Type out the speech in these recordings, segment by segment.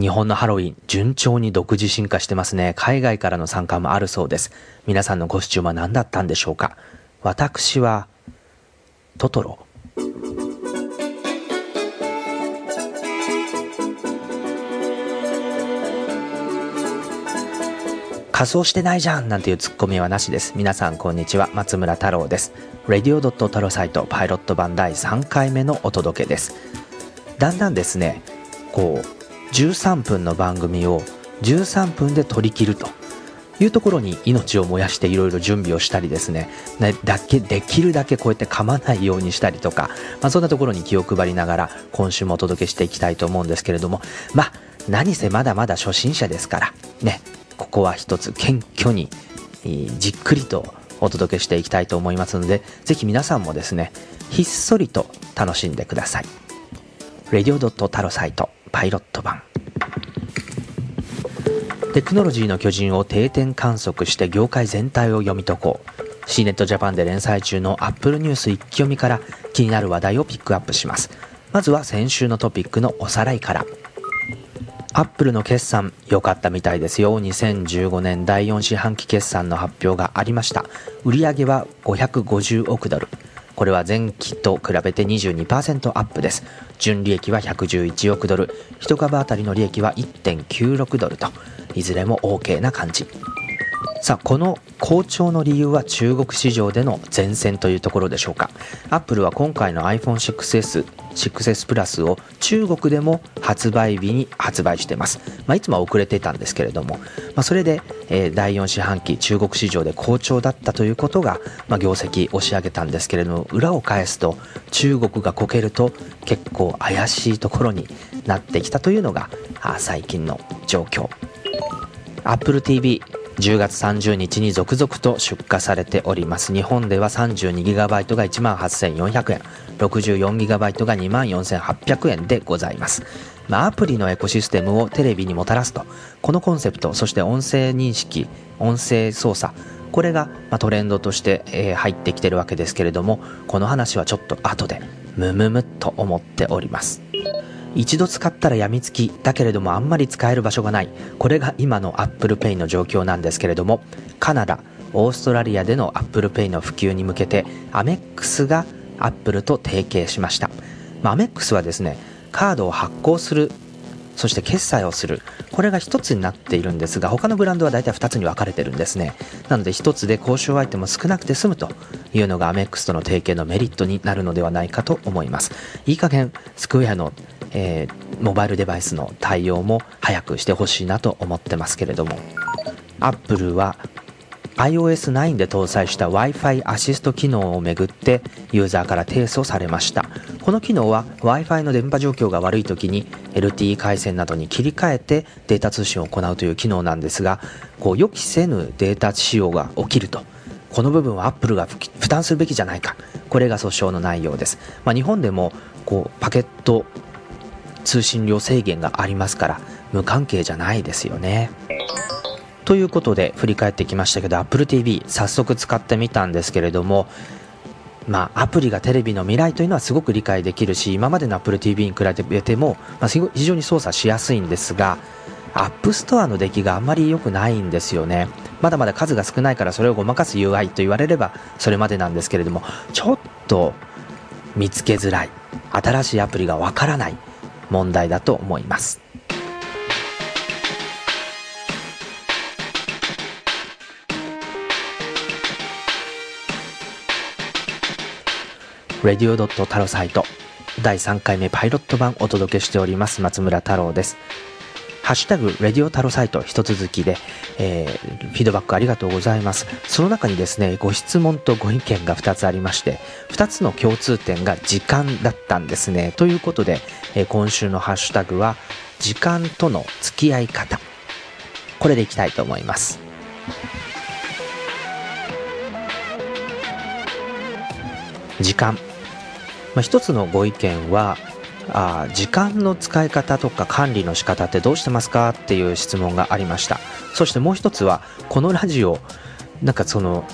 日本のハロウィン、順調に独自進化してますね。海外からの参加もあるそうです。皆さんのコスチュームは何だったんでしょうか？私は、トトロ。仮装してないじゃんなんていうツッコミはなしです。皆さんこんにちは。松村太郎です。ラディオドット太郎サイトパイロット版第3回目のお届けです。だんだんですね、こう、13分の番組を13分で撮り切るというところに命を燃やしていろいろ準備をしたりですねだけできるだけこうやって噛まないようにしたりとか、まあ、そんなところに気を配りながら今週もお届けしていきたいと思うんですけれどもまあ何せまだまだ初心者ですからねここは一つ謙虚にじっくりとお届けしていきたいと思いますのでぜひ皆さんもですねひっそりと楽しんでください。レディオドットタロサイトパイロット版。テクノロジーの巨人を定点観測して業界全体を読み解こう。C ネットジャパンで連載中の Apple ニュース一気読みから気になる話題をピックアップします。まずは先週のトピックのおさらいから。アップルの決算良かったみたいですよ。2015年第4四半期決算の発表がありました。売上は550億ドル。これは前期と比べて22%アップです。純利益は111億ドル。1株当たりの利益は1.96ドルと。いずれも OK な感じ。さあこの好調の理由は中国市場での前線というところでしょうか。アップルは今回の iPhone6S 6S プラスを中国でも発売日に発売しています、まあ、いつも遅れていたんですけれども、まあ、それで、えー、第4四半期中国市場で好調だったということが、まあ、業績押し上げたんですけれども裏を返すと中国がこけると結構怪しいところになってきたというのが最近の状況。Apple TV 10月30日に続々と出荷されております。日本では 32GB が1万8400円。64GB が2万4800円でございます。まあ、アプリのエコシステムをテレビにもたらすと。このコンセプトそして音声認識音声操作これが、まトレンドとして、え入ってきてるわけですけれどもこの話はちょっと後でムムムっと思っております。一度使ったらやみつきだけれどもあんまり使える場所がない。これが今の Apple Pay の状況なんですけれどもカナダオーストラリアでの Apple Pay の普及に向けてアメックスが Apple と提携しました、アメックスはですねカードを発行するそして決済をする。これが1つになっているんですが他のブランドは大体2つに分かれてるんですね。なので1つで交渉相手も少なくて済むというのがアメックスとの提携のメリットになるのではないかと思います。いい加減スクエアのえー、モバイルデバイスの対応も早くしてほしいなと思ってますけれども。Apple は iOS9 で搭載した Wi-Fi アシスト機能をめぐってユーザーから提訴されました。この機能は Wi-Fi の電波状況が悪い時に LTE 回線などに切り替えてデータ通信を行うという機能なんですがこう予期せぬデータ使用が起きると。この部分は Apple が負担するべきじゃないか。これが訴訟の内容です、まあ、日本でもこうパケット通信量制限がありますから無関係じゃないですよね。ということで振り返ってきましたけど Apple TV 早速使ってみたんですけれどもまあ、アプリがテレビの未来というのはすごく理解できるし今までの Apple TV に比べても、まあ、非常に操作しやすいんですが App Store の出来があんまり良くないんですよね。まだまだ数が少ないからそれをごまかす UI と言われればそれまでなんですけれどもちょっと見つけづらい。新しいアプリがわからない。問題だと思います。レディオドットタロサイト第3回目パイロット版お届けしております松村太郎です。ハッシュタグ、レディオタロサイト一続きで、えー、フィードバックありがとうございます。その中にですね、ご質問とご意見が2つありまして、2つの共通点が時間だったんですね。ということで、えー、今週のハッシュタグは、時間との付き合い方。これでいきたいと思います。時間。まあ、一つのご意見は、あ時間の使い方とか管理の仕方ってどうしてますかっていう質問がありました。そしてもう一つはこのラジオなんかその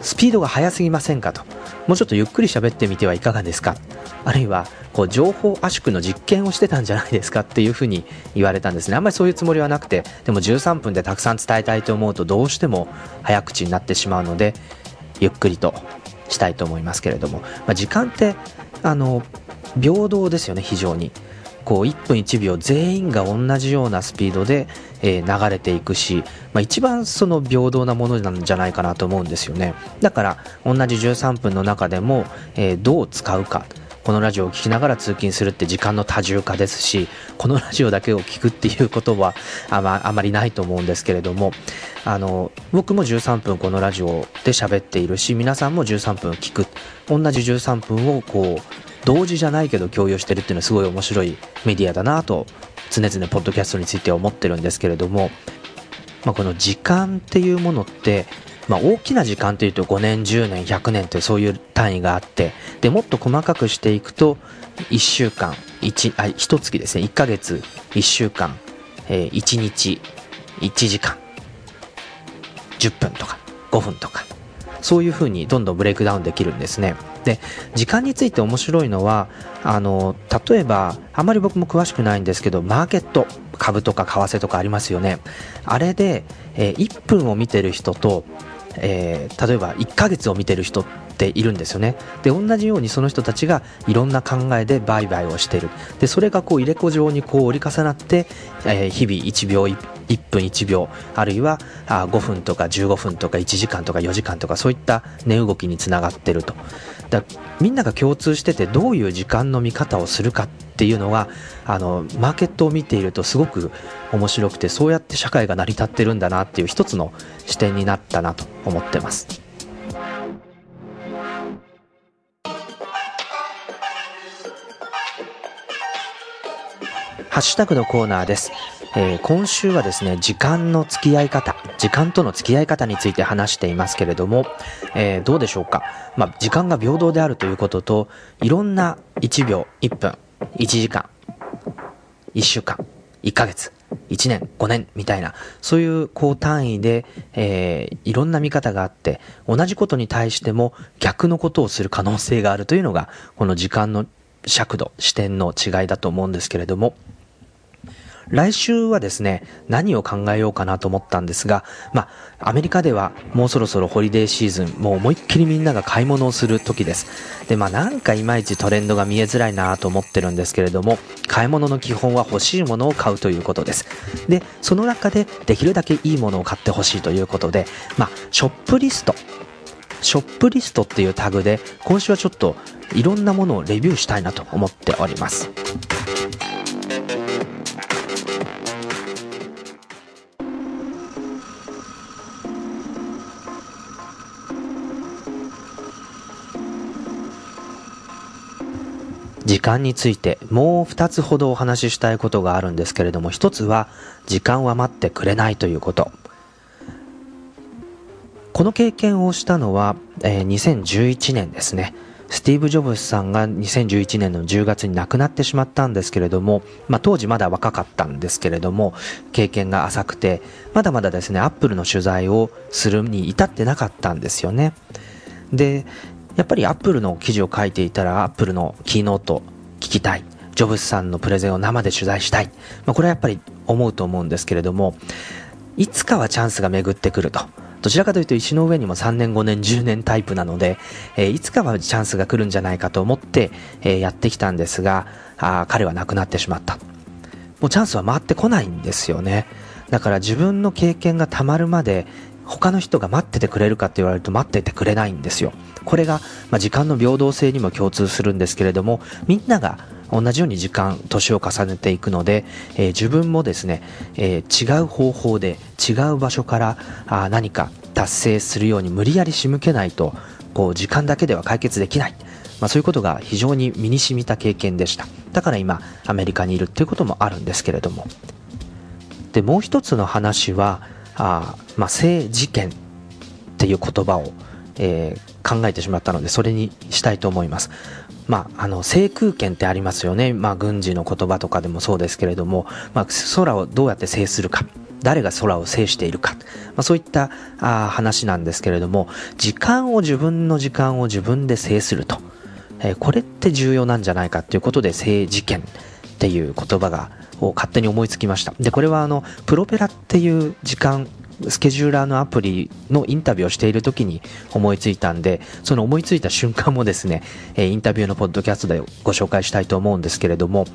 スピードが速すぎませんかと。もうちょっとゆっくり喋ってみてはいかがですか。あるいはこう情報圧縮の実験をしてたんじゃないですかっていうふうに言われたんですね。あんまりそういうつもりはなくてでも13分でたくさん伝えたいと思うとどうしても早口になってしまうのでゆっくりとしたいと思いますけれども、まあ、時間ってあの平等ですよね非常に。こう1分1秒全員が同じようなスピードで、えー、流れていくし、まあ、一番その平等なものなんじゃないかなと思うんですよね。だから同じ13分の中でも、えー、どう使うか。このラジオを聴きながら通勤するって時間の多重化ですしこのラジオだけを聞くっていうことはあまあまりないと思うんですけれども。あの僕も13分このラジオで喋っているし皆さんも13分聞く。同じ13分をこう同時じゃないけど共有してるっていうのはすごい面白いメディアだなと常々ポッドキャストについて思ってるんですけれども、まあ、この時間っていうものって、まあ、大きな時間というと5年10年100年ってそういう単位があってでもっと細かくしていくと1週間 1, あ1月ですね。1ヶ月1週間、えー、1日1時間10分とか5分とか。そういうふうにどんどんブレイクダウンできるんですね。で時間について面白いのはあの例えばあまり僕も詳しくないんですけどマーケット株とか為替とかありますよね。あれで、えー、1分を見てる人と、えー、例えば1ヶ月を見てる人っているんですよね。で同じようにその人たちがいろんな考えで売買をしている。でそれがこう入れ子状にこう折り重なって、えー、日々1秒 1, 1分1秒あるいは5分とか15分とか1時間とか4時間とかそういった値動きにつながってるとだみんなが共通しててどういう時間の見方をするかっていうのがあのマーケットを見ているとすごく面白くてそうやって社会が成り立ってるんだなっていう一つの視点になったなと思ってます。ハッシュタグのコーナーです。えー、今週はですね、時間の付き合い方、時間との付き合い方について話していますけれども、えー、どうでしょうか？まあ、時間が平等であるということと、いろんな1秒、1分、1時間、1週間、1ヶ月、1年、5年みたいな、そういうこう単位で、えー、いろんな見方があって、同じことに対しても逆のことをする可能性があるというのが、この時間の尺度、視点の違いだと思うんですけれども、来週はですね、何を考えようかなと思ったんですが、まあ、アメリカではもうそろそろホリデーシーズン、もう思いっきりみんなが買い物をする時です。で、まあなんかいまいちトレンドが見えづらいなと思ってるんですけれども、買い物の基本は欲しいものを買うということです。で、その中でできるだけいいものを買ってほしいということで、まあ、ショップリスト。ショップリストっていうタグで、今週はちょっといろんなものをレビューしたいなと思っております。時間についてもう2つほどお話ししたいことがあるんですけれども1つは時間は待ってくれないということ。この経験をしたのは、えー、2011年ですね。スティーブ・ジョブズさんが2011年の10月に亡くなってしまったんですけれども、まあ、当時まだ若かったんですけれども経験が浅くてまだまだですねアップルの取材をするに至ってなかったんですよね。でやっぱりアップルの記事を書いていたらアップルのキーノート聞きたい。ジョブズさんのプレゼンを生で取材したい、まあ、これはやっぱり思うと思うんですけれどもいつかはチャンスが巡ってくると。どちらかというと石の上にも3年5年10年タイプなので、えー、いつかはチャンスが来るんじゃないかと思って、えー、やってきたんですがあ彼は亡くなってしまった。もうチャンスは回ってこないんですよね。だから自分の経験がたまるまで他の人が待っててくれるかって言われると待っててくれないんですよ。これが、まあ、時間の平等性にも共通するんですけれども、みんなが同じように時間、年を重ねていくので、えー、自分もですね、えー、違う方法で違う場所からあ何か達成するように無理やり仕向けないと、こう時間だけでは解決できない。まあ、そういうことが非常に身に染みた経験でした。だから今、アメリカにいるっていうこともあるんですけれども。で、もう一つの話は、あまあ、性事件っていう言葉を、えー、考えてしまったのでそれにしたいと思います。まあ、あの制空権ってありますよね、まあ、軍事の言葉とかでもそうですけれども、まあ、空をどうやって制するか。誰が空を制しているか、まあ、そういったあ話なんですけれども時間を自分の時間を自分で制すると、えー、これって重要なんじゃないかということで制事件っていう言葉がを勝手に思いつきました。でこれはあのプロペラっていう時間スケジューラーのアプリのインタビューをしている時に思いついたんで、その思いついた瞬間もですね、えインタビューのポッドキャストでご紹介したいと思うんですけれども、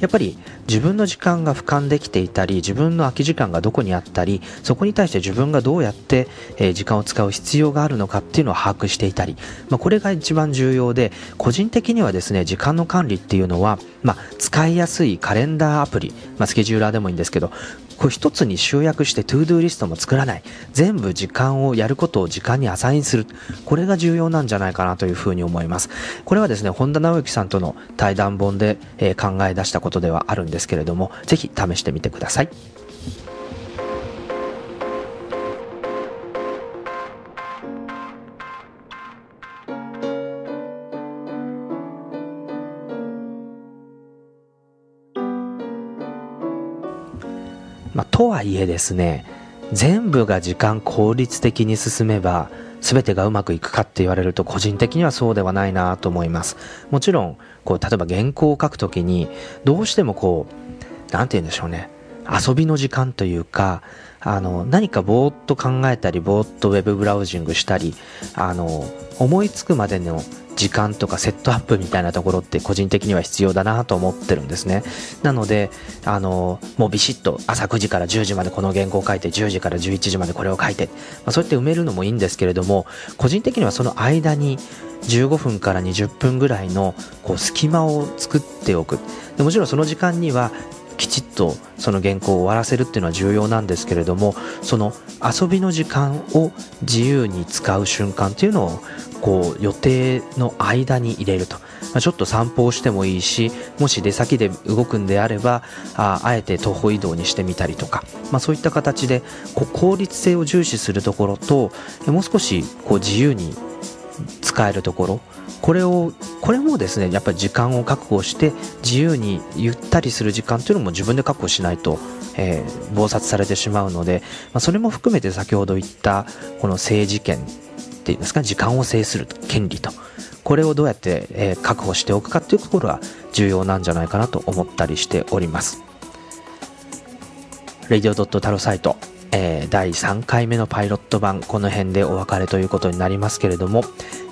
やっぱり自分の時間が俯瞰できていたり、自分の空き時間がどこにあったり、そこに対して自分がどうやって時間を使う必要があるのかっていうのを把握していたり、まあ、これが一番重要で、個人的にはですね、時間の管理っていうのは、まあ、使いやすいカレンダーアプリ、まあ、スケジューラーでもいいんですけど、これ一つに集約して to-do リストも作らない。全部時間をやることを時間にアサインする。これが重要なんじゃないかなというふうに思います。これはですね、本田直之さんとの対談本で、えー、考え出したことではあるんですけれども、ぜひ試してみてください。まあ、とはいえですね、全部が時間効率的に進めば、全てがうまくいくかって言われると個人的にはそうではないなと思います。もちろん、こう、例えば原稿を書くときに、どうしてもこう、なんて言うんでしょうね。遊びの時間というか、あの、何かぼーっと考えたり、ぼーっとウェブブラウジングしたり、あの、思いつくまでの時間とかセットアップみたいなところって個人的には必要だなと思ってるんですね。なので、あの、もうビシッと朝9時から10時までこの原稿を書いて、10時から11時までこれを書いて、まあ、そうやって埋めるのもいいんですけれども、個人的にはその間に15分から20分ぐらいのこう隙間を作っておく。でもちろんその時間にはきちっとその原稿を終わらせるっていうのは重要なんですけれどもその遊びの時間を自由に使う瞬間っていうのをこう予定の間に入れると、まあ、ちょっと散歩をしてもいいしもし出先で動くんであればああえて徒歩移動にしてみたりとか、まあ、そういった形でこう効率性を重視するところともう少しこう自由に使えるところこれをこれもですねやっぱり時間を確保して自由にゆったりする時間というのも自分で確保しないと、えー、暴殺されてしまうので、まあ、それも含めて先ほど言ったこの政治権っていうんですか時間を制する権利とこれをどうやって、えー、確保しておくかというところは重要なんじゃないかなと思ったりしております。レディオタロサイトえー、第3回目のパイロット版、この辺でお別れということになりますけれども、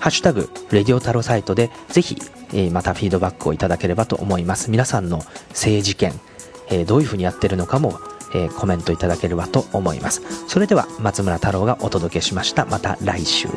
ハッシュタグ、レディオタロサイトで、ぜひ、えー、またフィードバックをいただければと思います。皆さんの政治権、えー、どういうふうにやってるのかも、えコメントいただければと思います。それでは、松村太郎がお届けしました。また来週。